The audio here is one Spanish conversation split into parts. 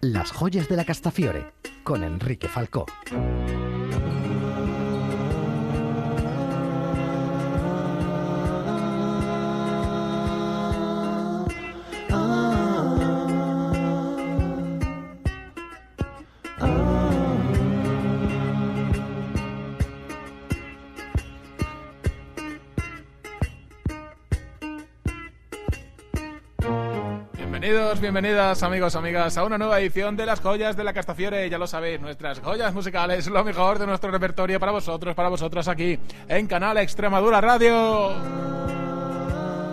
Las joyas de la Castafiore con Enrique Falcó. Bienvenidas amigos, amigas a una nueva edición de las joyas de la Castafiore. Ya lo sabéis, nuestras joyas musicales, lo mejor de nuestro repertorio para vosotros, para vosotros aquí en Canal Extremadura Radio.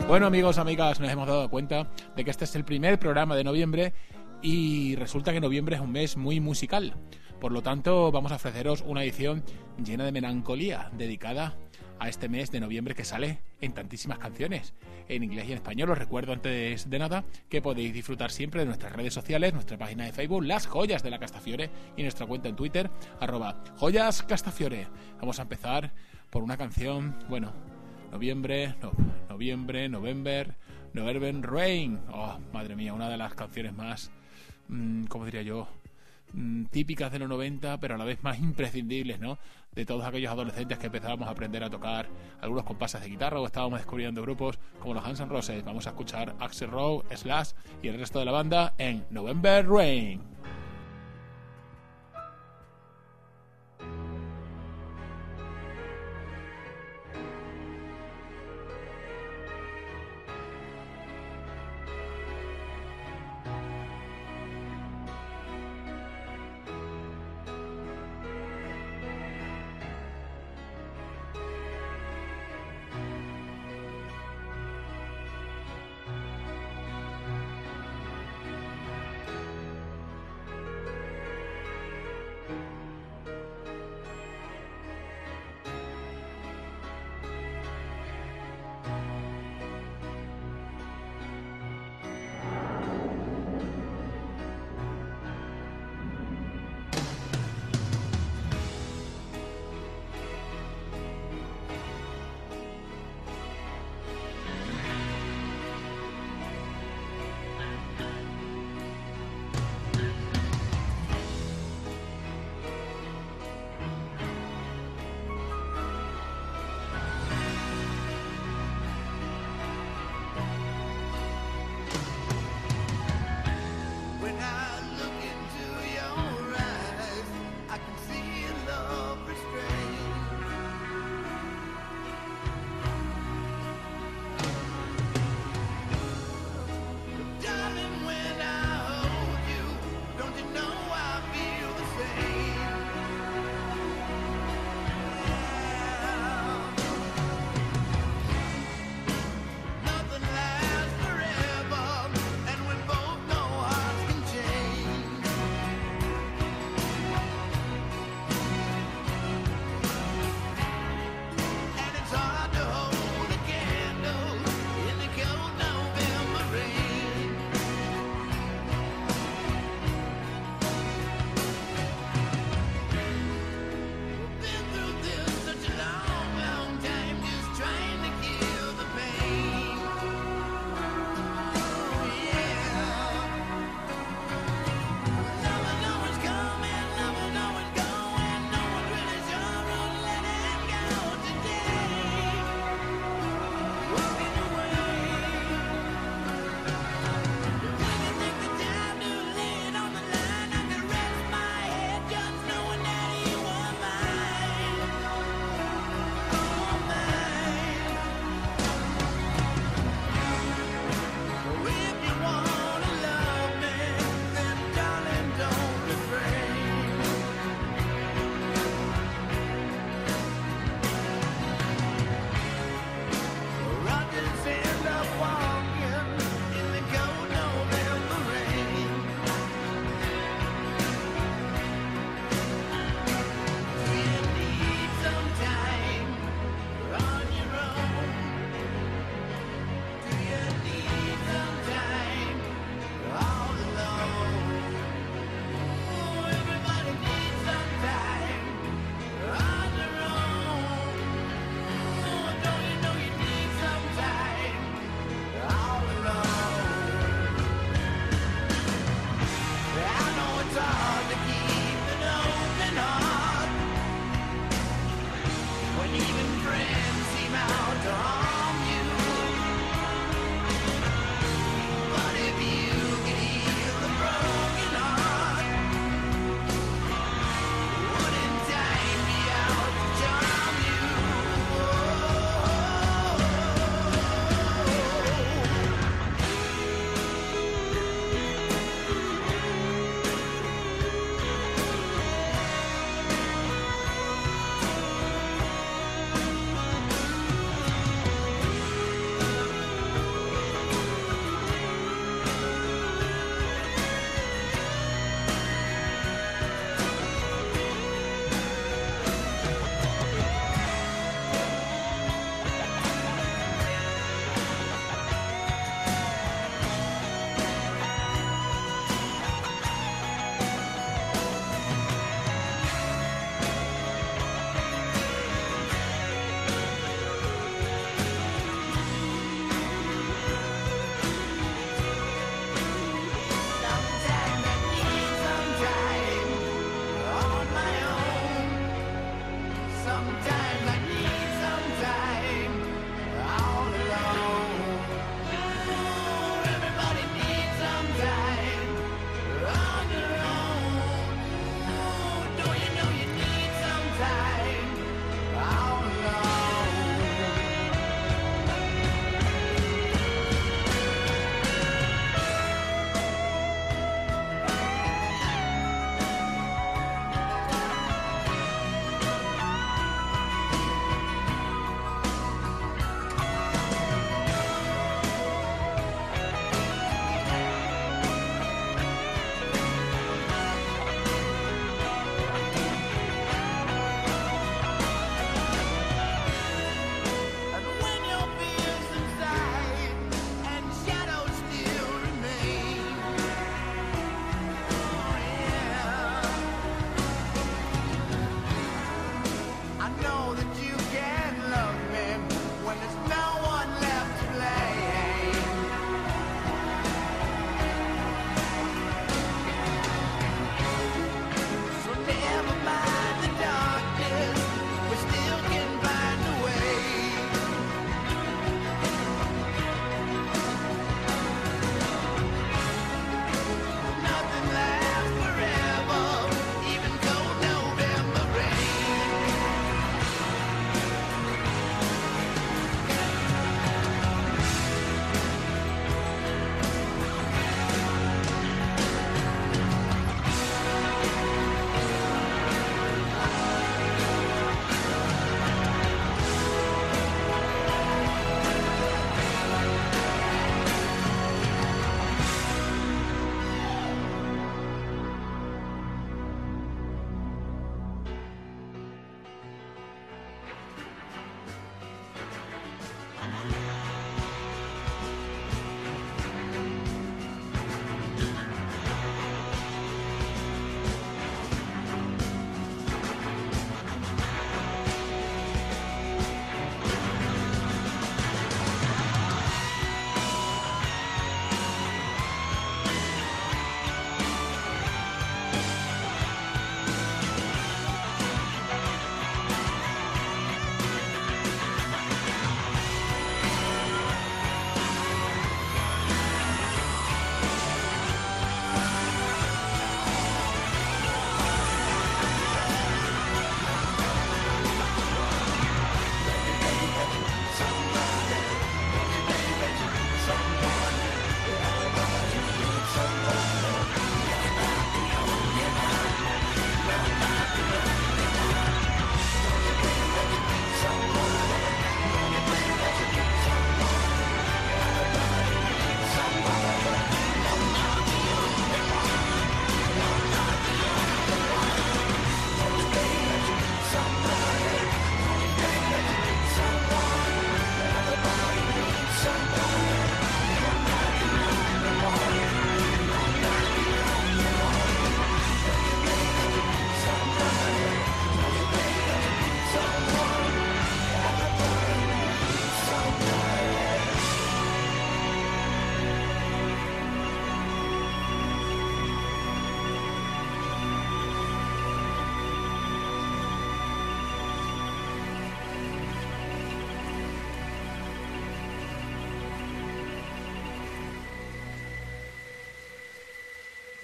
Bueno amigos, amigas, nos hemos dado cuenta de que este es el primer programa de noviembre y resulta que noviembre es un mes muy musical. Por lo tanto, vamos a ofreceros una edición llena de melancolía, dedicada a este mes de noviembre que sale en tantísimas canciones, en inglés y en español. Os recuerdo antes de nada que podéis disfrutar siempre de nuestras redes sociales, nuestra página de Facebook, Las Joyas de la Castafiore, y nuestra cuenta en Twitter, arroba Joyas. Vamos a empezar por una canción, bueno, noviembre, no, noviembre, November, November Rain. Oh, madre mía, una de las canciones más, mmm, ¿cómo diría yo? Mm, típicas de los 90, pero a la vez más imprescindibles, ¿no? De todos aquellos adolescentes que empezábamos a aprender a tocar algunos compases de guitarra o estábamos descubriendo grupos como los Hans Roses. Vamos a escuchar Axel Rowe, Slash y el resto de la banda en November Rain.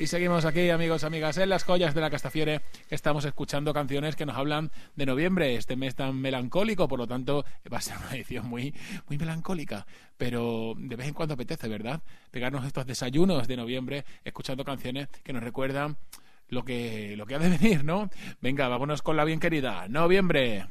Y seguimos aquí, amigos, amigas, en las joyas de la Castafiore. Estamos escuchando canciones que nos hablan de noviembre, este mes tan melancólico, por lo tanto va a ser una edición muy, muy melancólica. Pero de vez en cuando apetece, ¿verdad? Pegarnos estos desayunos de noviembre escuchando canciones que nos recuerdan lo que, lo que ha de venir, ¿no? Venga, vámonos con la bien querida. Noviembre.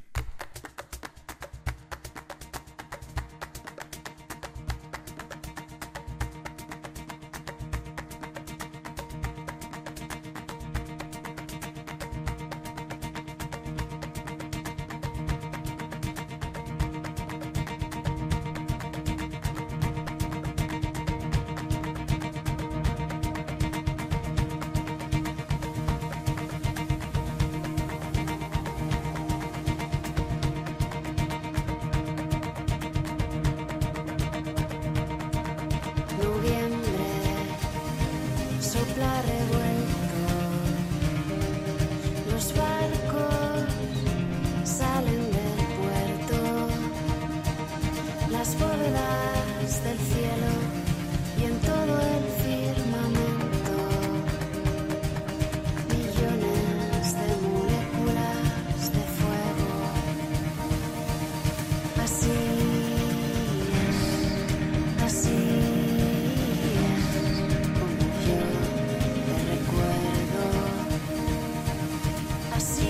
see.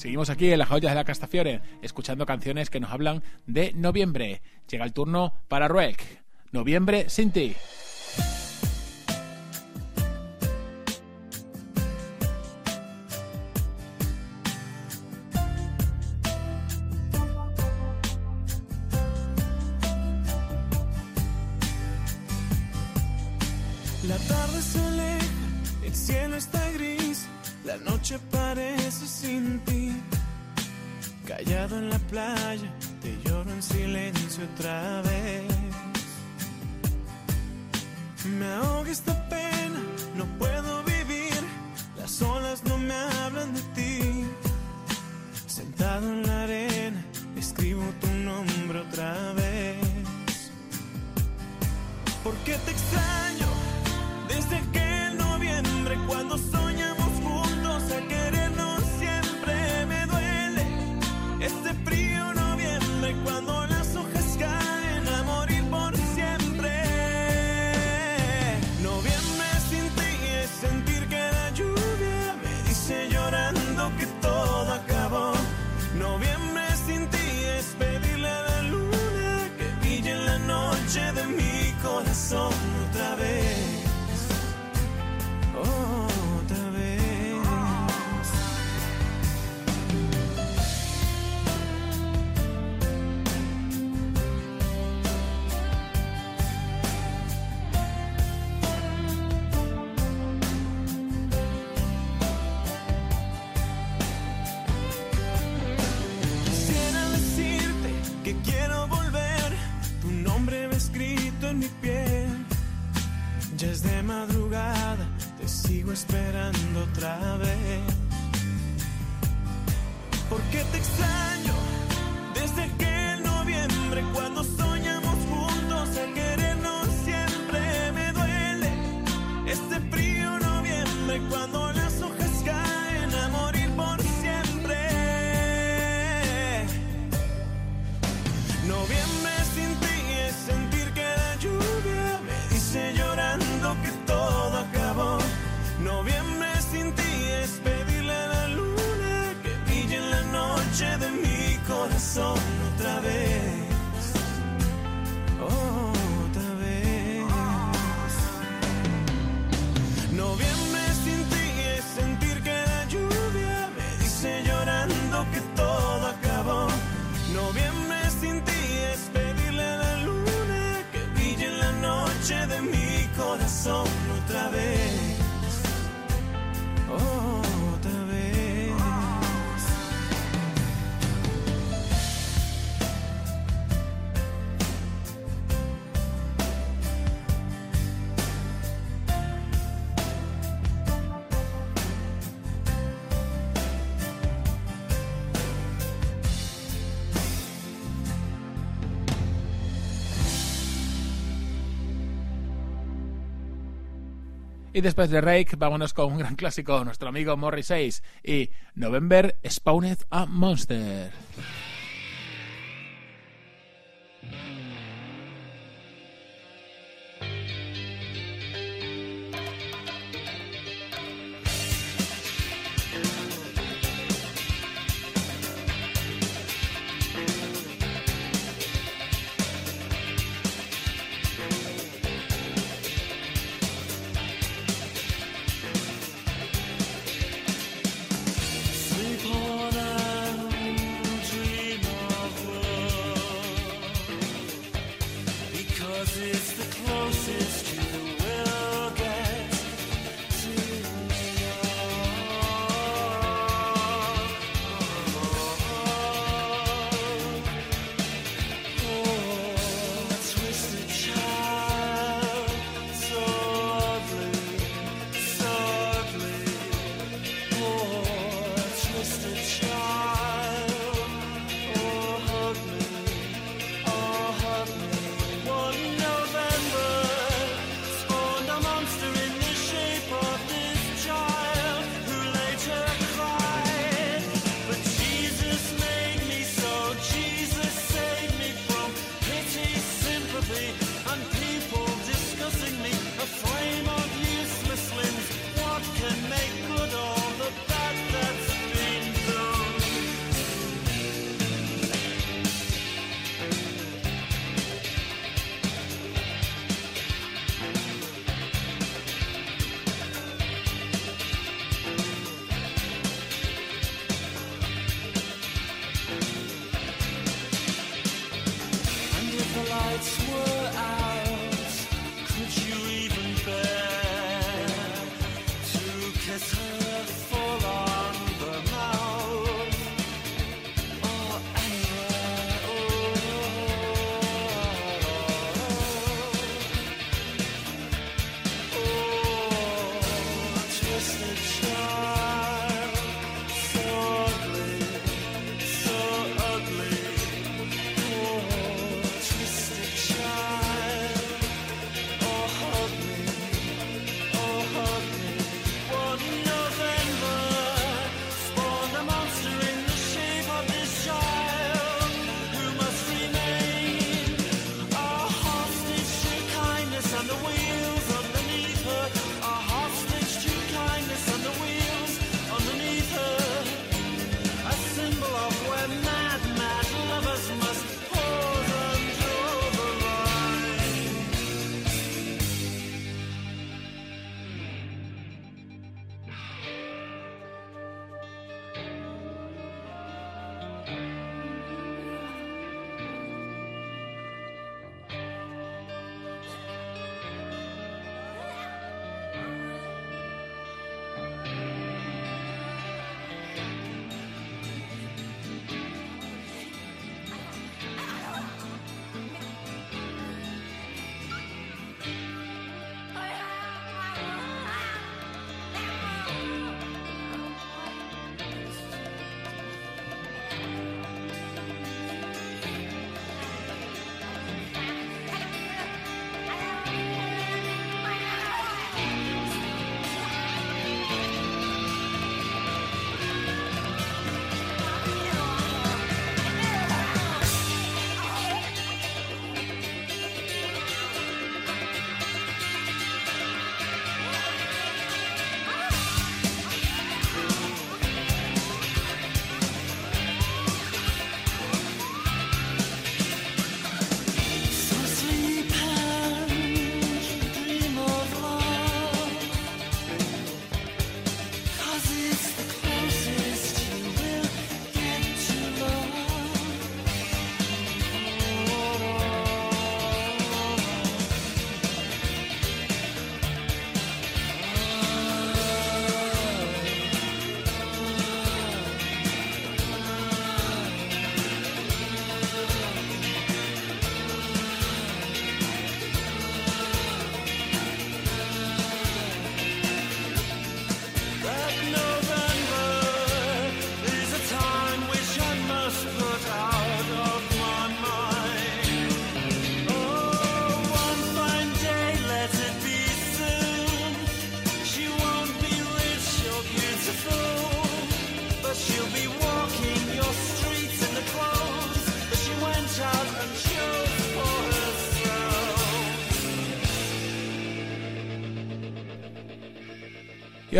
Seguimos aquí en las joyas de la Castafiore, escuchando canciones que nos hablan de noviembre. Llega el turno para Ruek. Noviembre sin ti. Y después de Rake, vámonos con un gran clásico, nuestro amigo Morrissey y November Spawned a Monster.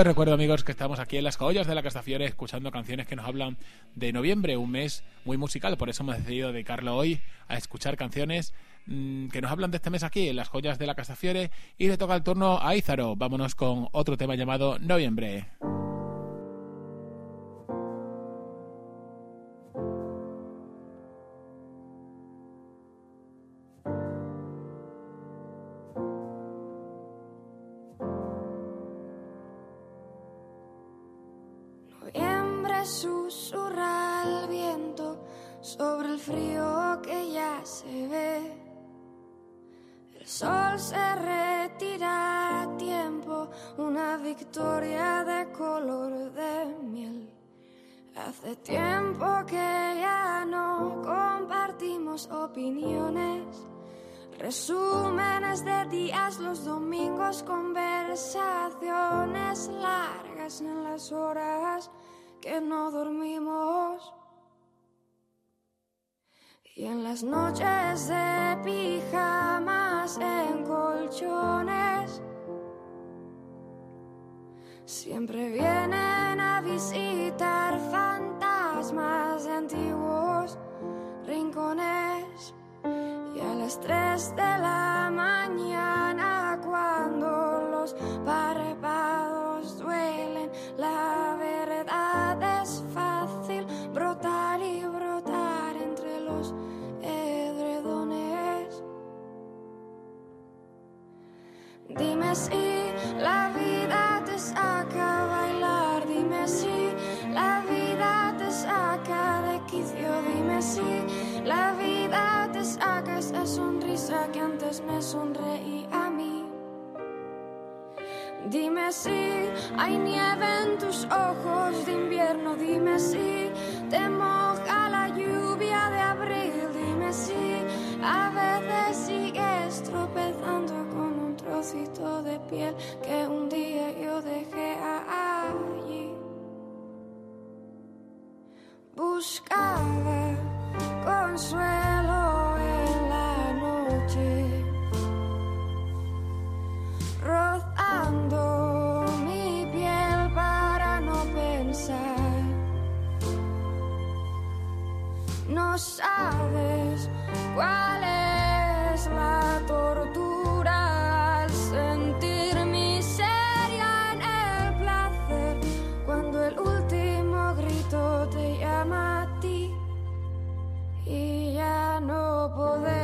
Recuerdo, amigos, que estamos aquí en las joyas de la Castafiore escuchando canciones que nos hablan de noviembre, un mes muy musical. Por eso hemos decidido dedicarlo hoy a escuchar canciones mm, que nos hablan de este mes aquí en las joyas de la Castafiore. Y le toca el turno a Ízaro. Vámonos con otro tema llamado. Noviembre color de miel. Hace tiempo que ya no compartimos opiniones. Resúmenes de días los domingos, conversaciones largas en las horas que no dormimos. Y en las noches de pijamas en colchones, siempre vienen a visitar fantasmas de antiguos rincones. Y a las tres de la mañana, cuando los párpados Dime si la vida te saca a bailar, dime si la vida te saca de quicio, dime si la vida te saca esa sonrisa que antes me sonreía a mí. Dime si hay nieve en tus ojos de invierno, dime si te moja la lluvia de abril, dime si a veces trocito de piel que un día yo dejé allí. Buscaba consuelo en la noche rozando mi piel para no pensar. No sabes cuál es la tortura no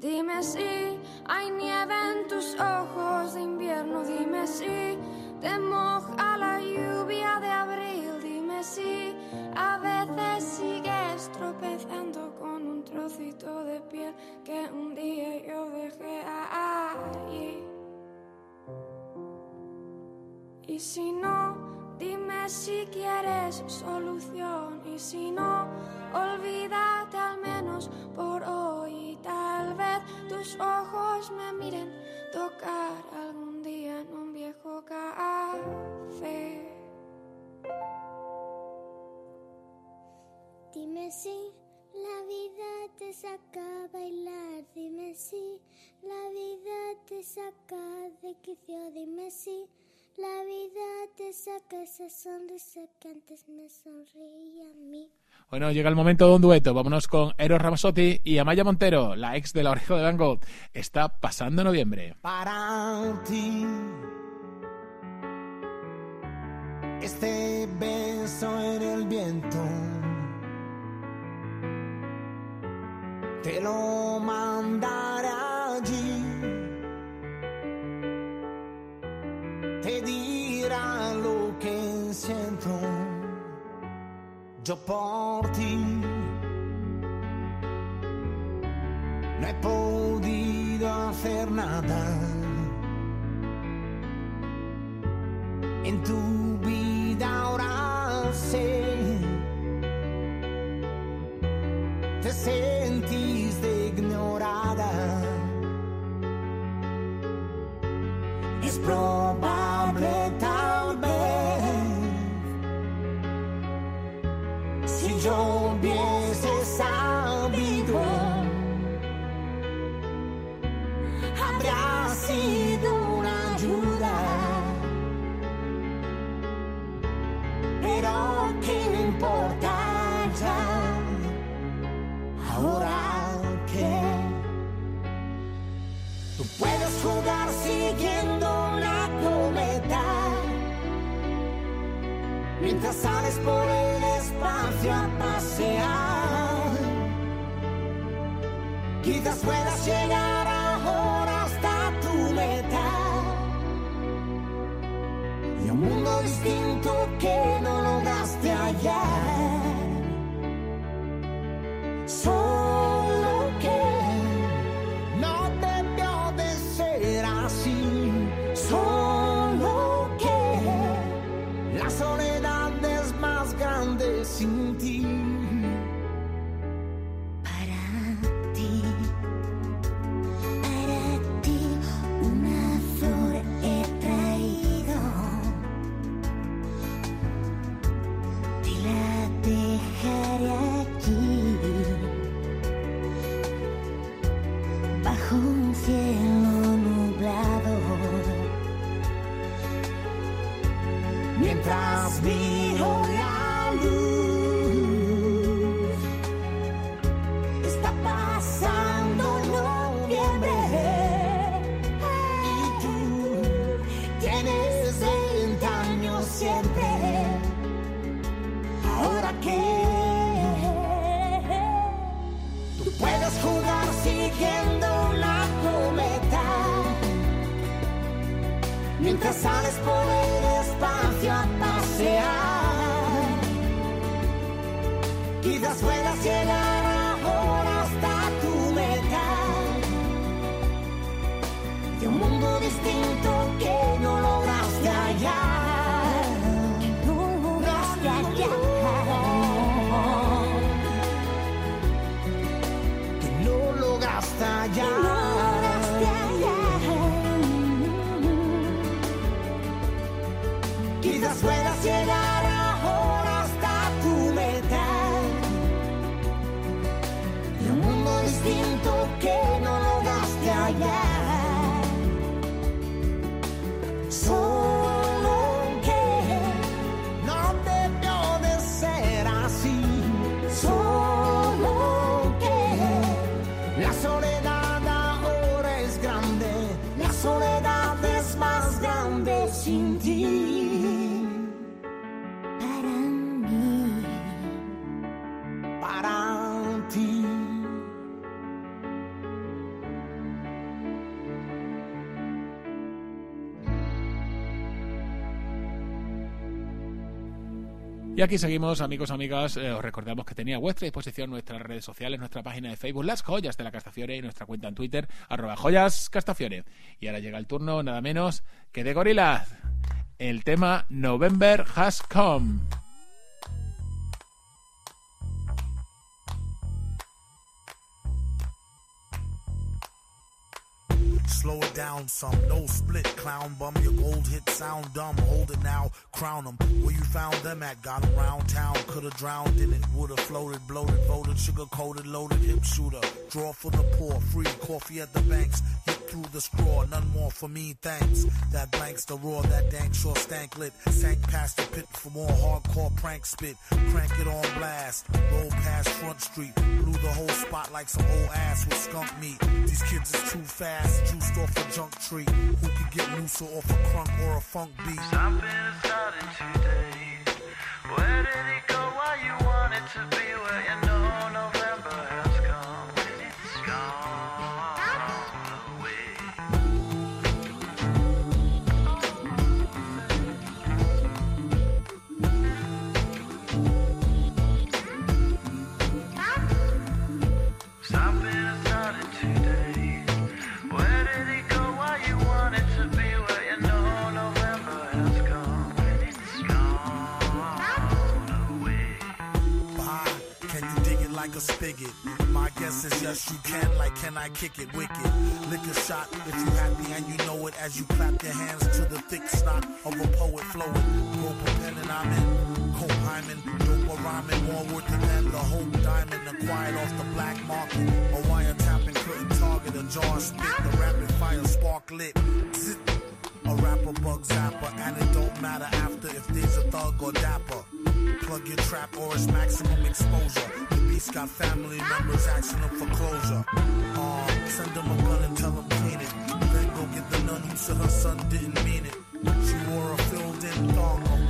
Dime si hay nieve en tus ojos de invierno, dime si te moja la lluvia de abril, dime si a veces sigues tropezando con un trocito de piel que un día yo dejé allí. Y si no, dime si quieres solución. Y si no, olvídate al menos por hoy. Tal vez tus ojos me miren tocar algún día en un viejo café. Dime si la vida te saca a bailar, dime si la vida te saca de quicio, dime si la vida te saca esa sonrisa que antes me sonreía a mí. Bueno, llega el momento de un dueto. Vámonos con Eros Ramazzotti y Amaya Montero, la ex de la oreja de Van Gogh. Está pasando noviembre. para ti. Este beso en el viento te lo mandaré yo por ti. No he podido hacer nada en tu sales por el espacio a pasear. Quizás puedas llegar ahora hasta tu meta y un mundo distinto que no lograste ayer. Lograste Y aquí seguimos, amigos, amigas. Eh, os recordamos que tenía a vuestra disposición nuestras redes sociales, nuestra página de Facebook, Las Joyas de la Castafiore, y nuestra cuenta en Twitter, arroba joyas. Y ahora llega el turno, nada menos que de Gorillaz. El tema November Has Come. Slow it down some, no split, clown bum. Your gold hit sound dumb. Hold it now, crown them. Where you found them at? Got 'em round town. Could've drowned in it. Would've floated, bloated, voted, sugar coated, loaded, hip shooter. Draw for the poor, free coffee at the banks. Hit through the straw, none more for me, thanks. That blanks the roar, that dank sure stank lit. Sank past the pit for more hardcore prank spit. Crank it on blast, roll past Front Street. Blew the whole spot like some old ass with skunk meat. These kids is too fast, juiced off a junk tree. Who could get looser off a crunk or a funk beat? Something is starting today. Like a spigot? My guess is yes, you can. Like, can I kick it wicked? Lick a shot if you happy and you know it as you clap your hands to the thick stock of a poet flowing. Rope pen and I'm in. Cope Hyman, dope a rhyming, more worth than pen. The hope diamond acquired off the black market. A wiretapping couldn't target a jar spit. The rapid fire spark lit. Zit. A rapper bug zapper, and it don't matter after if there's a thug or dapper. Plug your trap or it's maximum exposure. The beast got family members asking him for closure. Uh, send them a gun and tell them clean it. Then go get the nun who said her son didn't mean it. She wore a filled in thong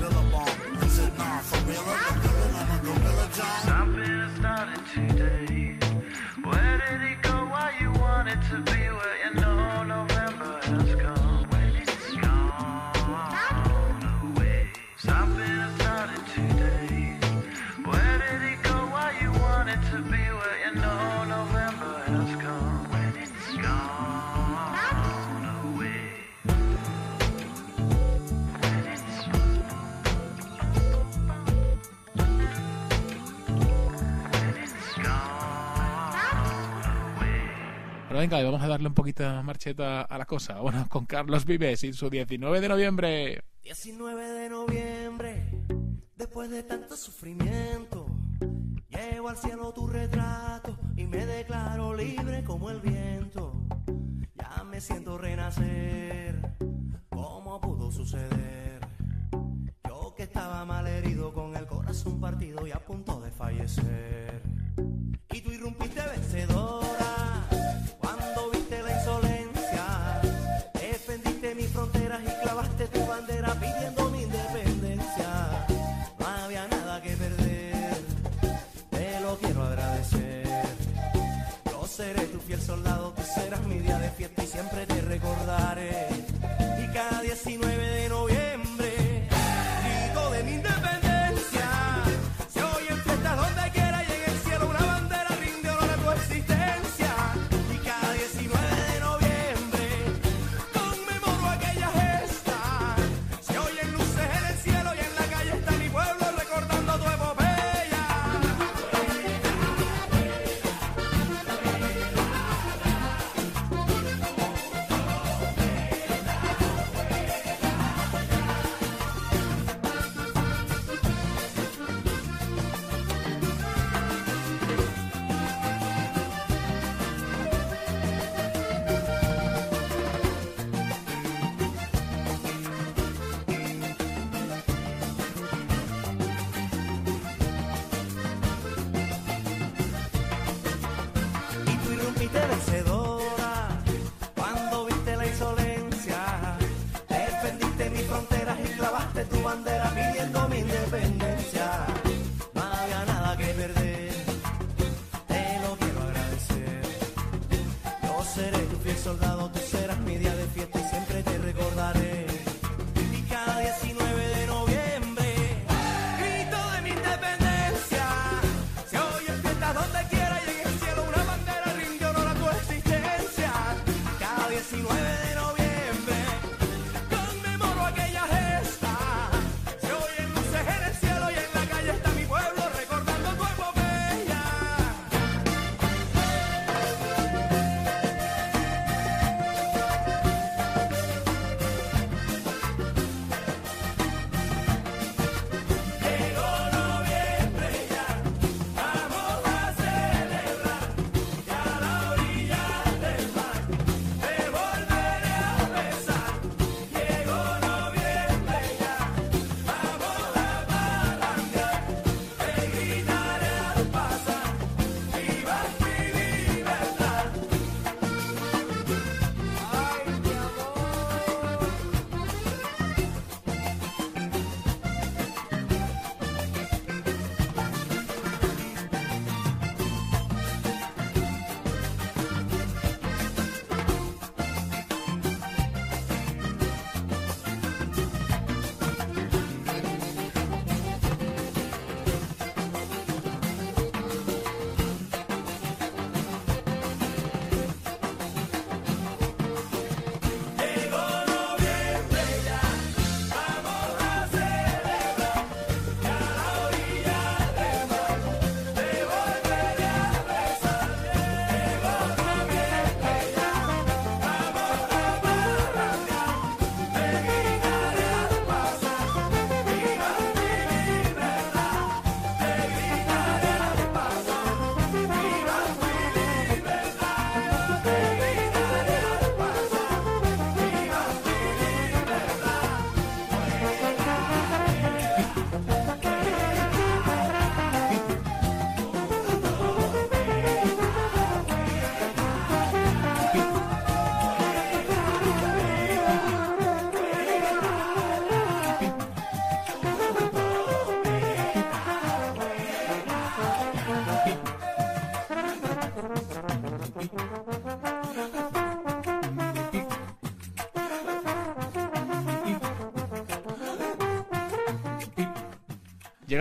venga, y vamos a darle un poquito de marcheta a la cosa. Bueno, con Carlos Vives y su 19 de noviembre. 19 de noviembre, después de tanto sufrimiento, llevo al cielo tu retrato y me declaro libre como el viento. Ya me siento renacer, ¿cómo pudo suceder? Yo que estaba mal herido con el corazón partido y a punto de fallecer. Y tú irrumpiste vencedora serás mi día de fiesta y siempre te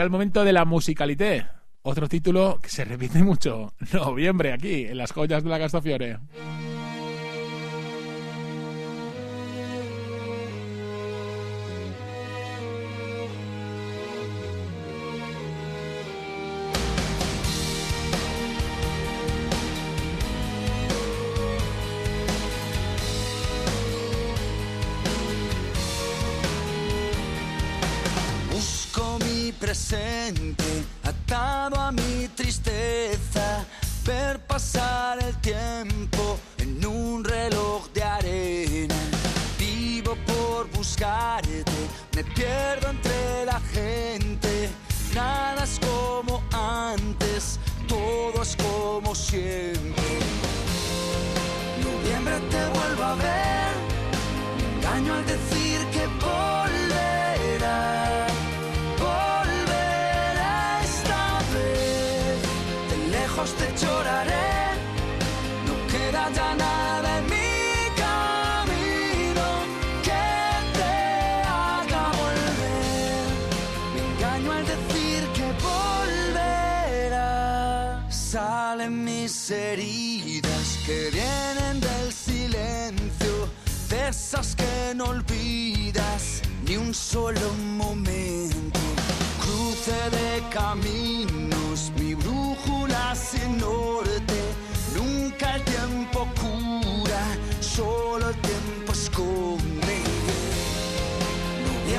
llega el momento de la musicalité. Otro título que se repite mucho. Noviembre, aquí, en las joyas de la Castafiore.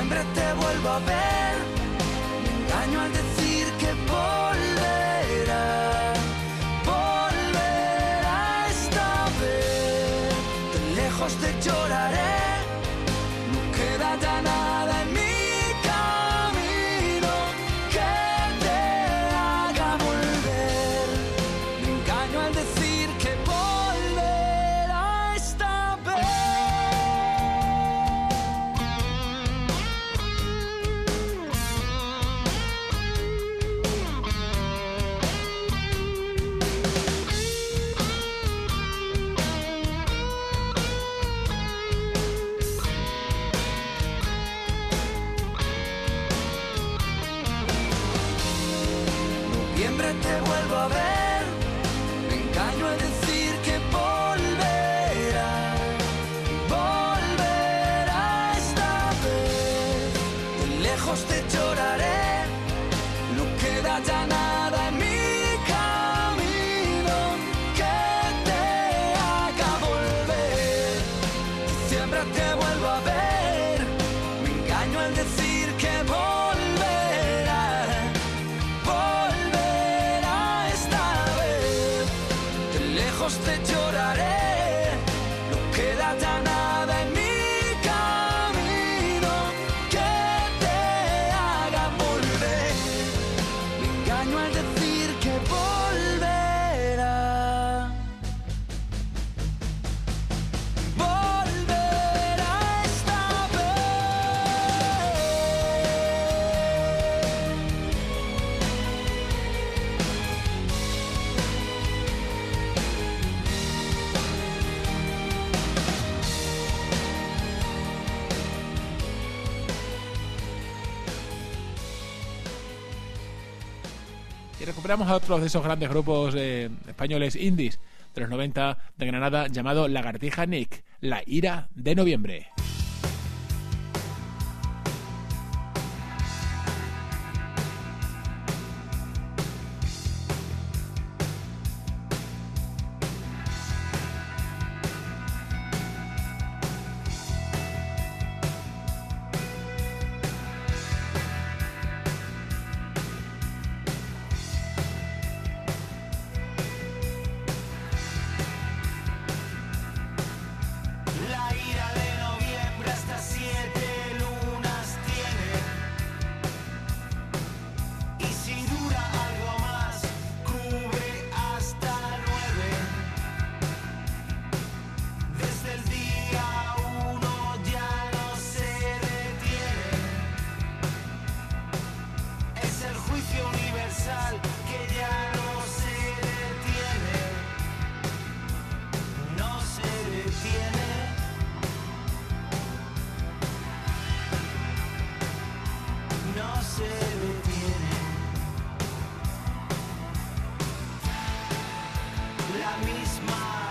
siempre te vuelvo a ver. Me engaño al decir. recuperamos a otros de esos grandes grupos eh, españoles indies de los 90 de Granada llamado Lagartija Nick, La Ira de Noviembre. smile.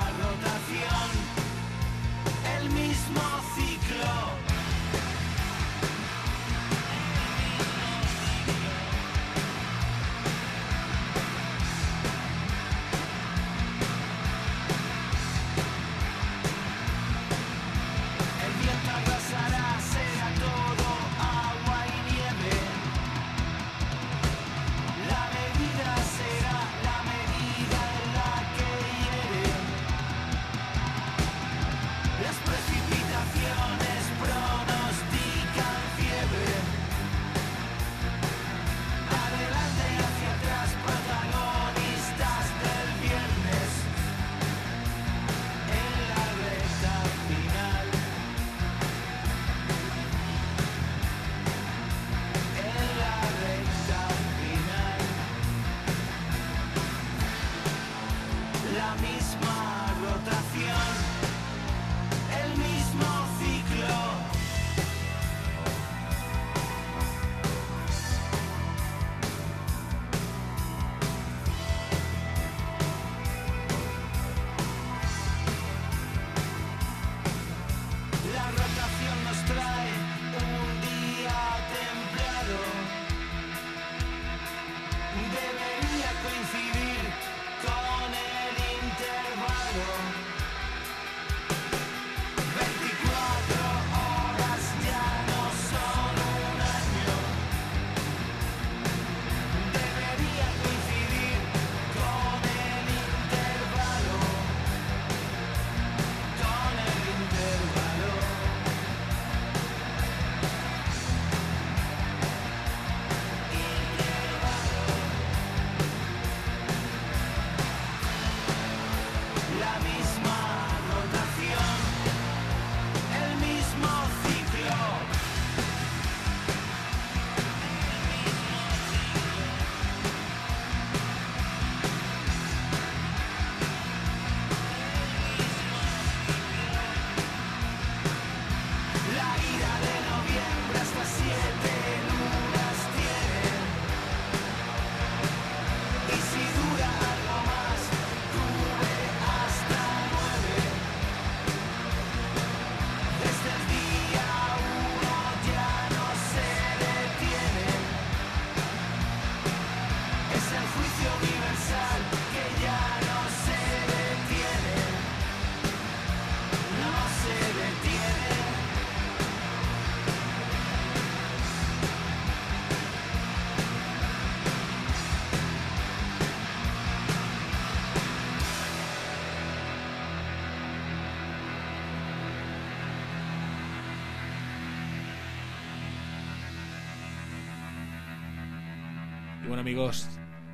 Amigos,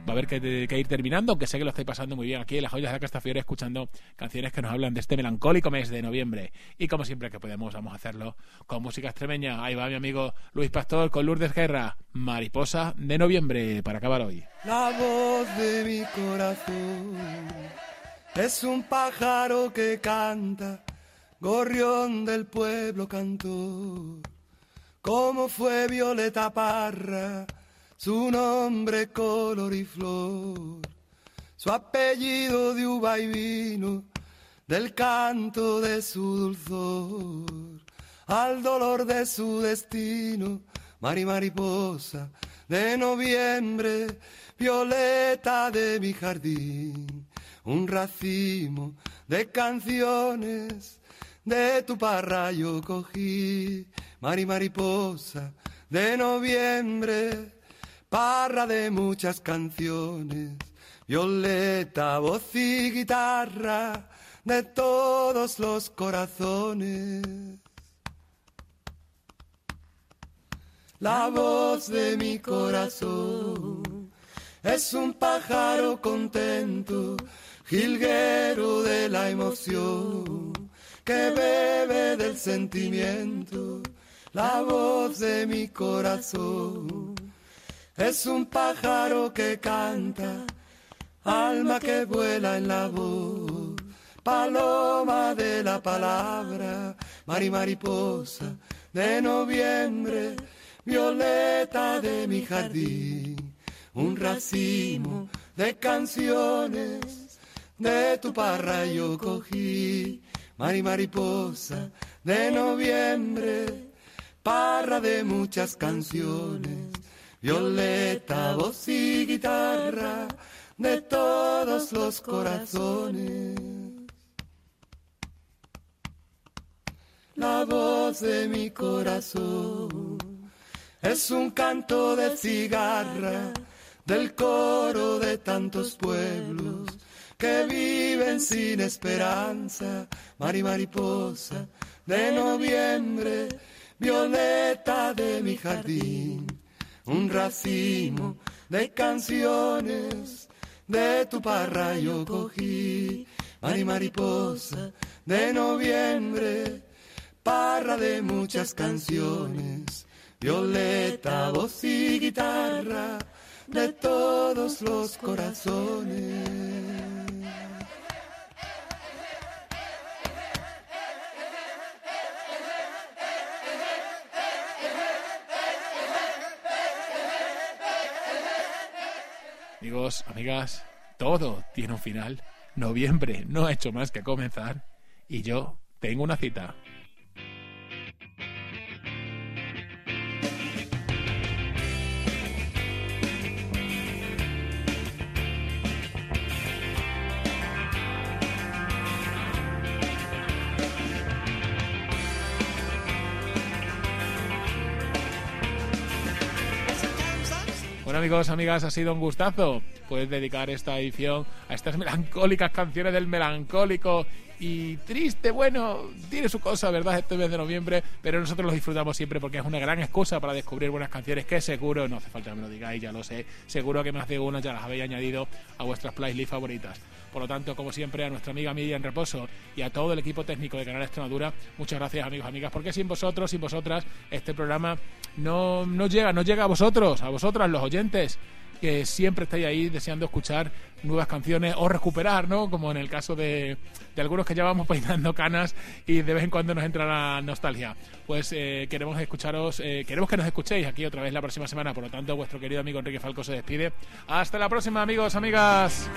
va a haber que, ir terminando, aunque sé que lo estáis pasando muy bien aquí en las joyas de Castafiore, escuchando canciones que nos hablan de este melancólico mes de noviembre. Y como siempre que podemos, vamos a hacerlo con música extremeña. Ahí va mi amigo Luis Pastor con Lourdes Guerra, Mariposa de noviembre, para acabar hoy. La voz de mi corazón es un pájaro que canta, gorrión del pueblo cantor. Como fue Violeta Parra, su nombre color y flor, su apellido de uva y vino, del canto de su dulzor, al dolor de su destino, Mari Mariposa de noviembre, violeta de mi jardín, un racimo de canciones de tu parra yo cogí, Mari Mariposa de noviembre, parra de muchas canciones, violeta, voz y guitarra de todos los corazones. La voz de mi corazón es un pájaro contento, jilguero de la emoción, que bebe del sentimiento. La voz de mi corazón es un pájaro que canta, alma que vuela en la voz, paloma de la palabra, mari mariposa de noviembre, violeta de mi jardín, un racimo de canciones de tu parra yo cogí, Mari mariposa de noviembre, parra de muchas canciones, violeta, voz y guitarra de todos los corazones. La voz de mi corazón es un canto de cigarra del coro de tantos pueblos que viven sin esperanza. Mari mariposa de noviembre, violeta de mi jardín, un racimo de canciones de tu parra yo cogí. Mari mariposa de noviembre, parra de muchas canciones, violeta, voz y guitarra de todos los corazones. Amigos, amigas, todo tiene un final. Noviembre no ha hecho más que comenzar y yo tengo una cita. Amigos, amigas, ha sido un gustazo. Puedes dedicar esta edición a estas melancólicas canciones del melancólico y triste. Bueno, tiene su cosa, ¿verdad? Este mes de noviembre, pero nosotros lo disfrutamos siempre porque es una gran excusa para descubrir buenas canciones que seguro, no hace falta que me lo digáis, ya lo sé, seguro que más de una ya las habéis añadido a vuestras playlists favoritas. Por lo tanto, como siempre, a nuestra amiga Miriam Reposo y a todo el equipo técnico de Canal Extremadura, muchas gracias amigos amigas, porque sin vosotros, sin vosotras, este programa no, no llega, no llega a vosotros, a vosotras, los oyentes que siempre estáis ahí deseando escuchar nuevas canciones o recuperar, ¿no? Como en el caso de, de algunos que ya vamos peinando canas y de vez en cuando nos entra la nostalgia. Pues eh, queremos escucharos, eh, queremos que nos escuchéis aquí otra vez la próxima semana. Por lo tanto, vuestro querido amigo Enrique Falco se despide. Hasta la próxima, amigos, amigas.